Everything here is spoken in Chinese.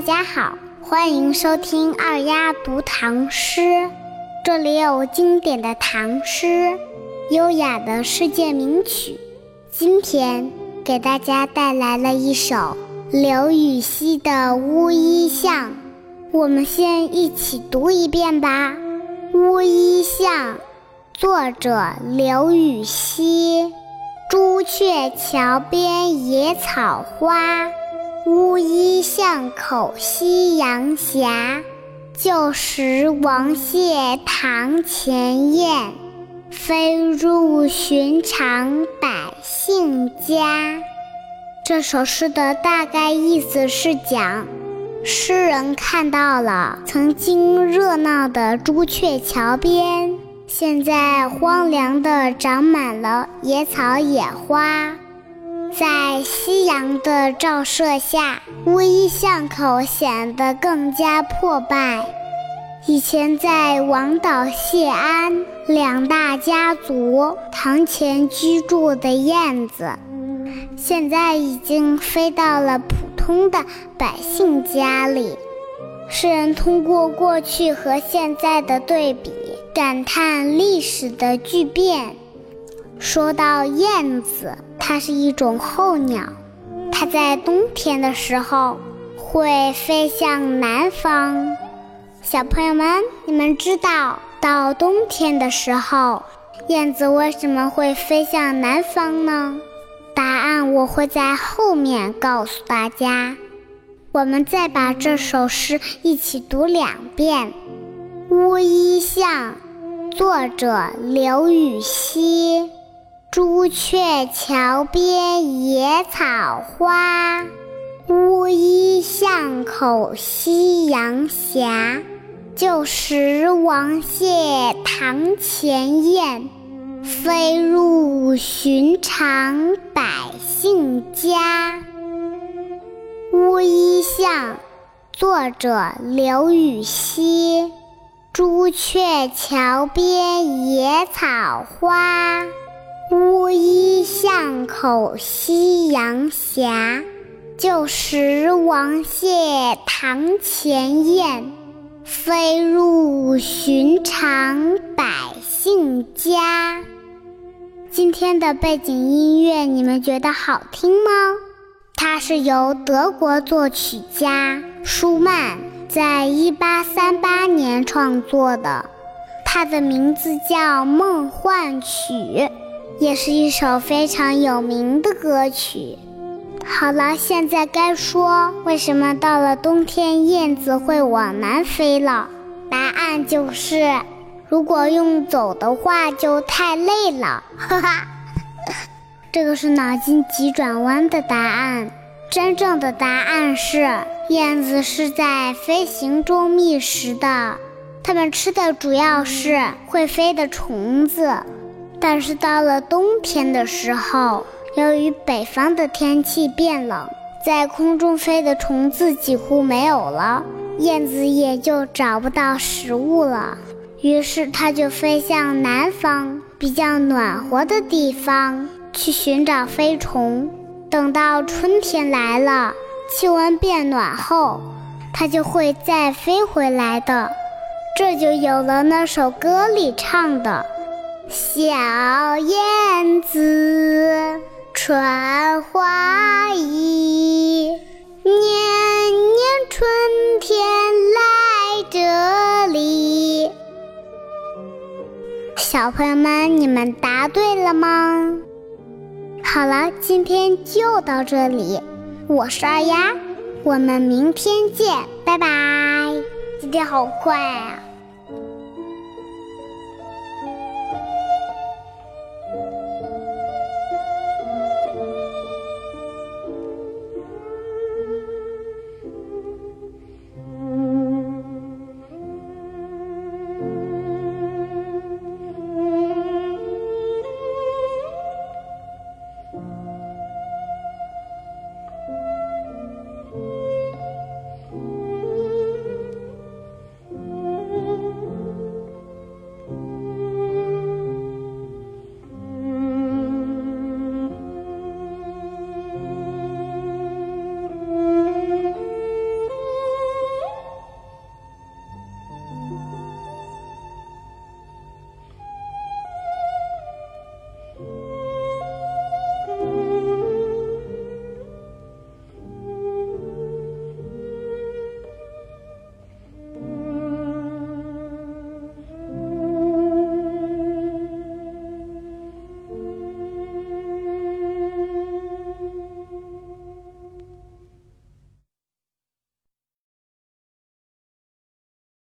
大家好，欢迎收听二丫读唐诗。这里有经典的唐诗，优雅的世界名曲。今天给大家带来了一首刘禹锡的《乌衣巷》，我们先一起读一遍吧。《乌衣巷》作者刘禹锡。朱雀桥边野草花，乌衣巷口夕阳斜。旧时王谢堂前燕，飞入寻常百姓家。这首诗的大概意思是讲，诗人看到了曾经热闹的朱雀桥边。现在荒凉的长满了野草野花，在夕阳的照射下，乌衣巷口显得更加破败。以前在王导、谢安两大家族堂前居住的燕子，现在已经飞到了普通的百姓家里。诗人通过过去和现在的对比。感叹历史的巨变。说到燕子，它是一种候鸟，它在冬天的时候会飞向南方。小朋友们，你们知道到冬天的时候，燕子为什么会飞向南方呢？答案我会在后面告诉大家。我们再把这首诗一起读两遍。乌衣巷，作者刘禹锡。朱雀桥边野草花，乌衣巷口夕阳斜。旧时王谢堂前燕，飞入寻常百姓家。乌衣巷，作者刘禹锡。朱雀桥边野草花，衣巷口夕阳斜。旧时王谢堂前燕，飞入寻常百姓家。今天的背景音乐你们觉得好听吗？它是由德国作曲家舒曼。在一八三八年创作的，它的名字叫《梦幻曲》，也是一首非常有名的歌曲。好了，现在该说为什么到了冬天燕子会往南飞了？答案就是，如果用走的话就太累了。哈哈，这个是脑筋急转弯的答案。真正的答案是，燕子是在飞行中觅食的，它们吃的主要是会飞的虫子。但是到了冬天的时候，由于北方的天气变冷，在空中飞的虫子几乎没有了，燕子也就找不到食物了。于是它就飞向南方比较暖和的地方去寻找飞虫。等到春天来了，气温变暖后，它就会再飞回来的。这就有了那首歌里唱的：“小燕子穿花衣，年年春天来这里。”小朋友们，你们答对了吗？好了，今天就到这里。我是二丫，我们明天见，拜拜。今天好快啊！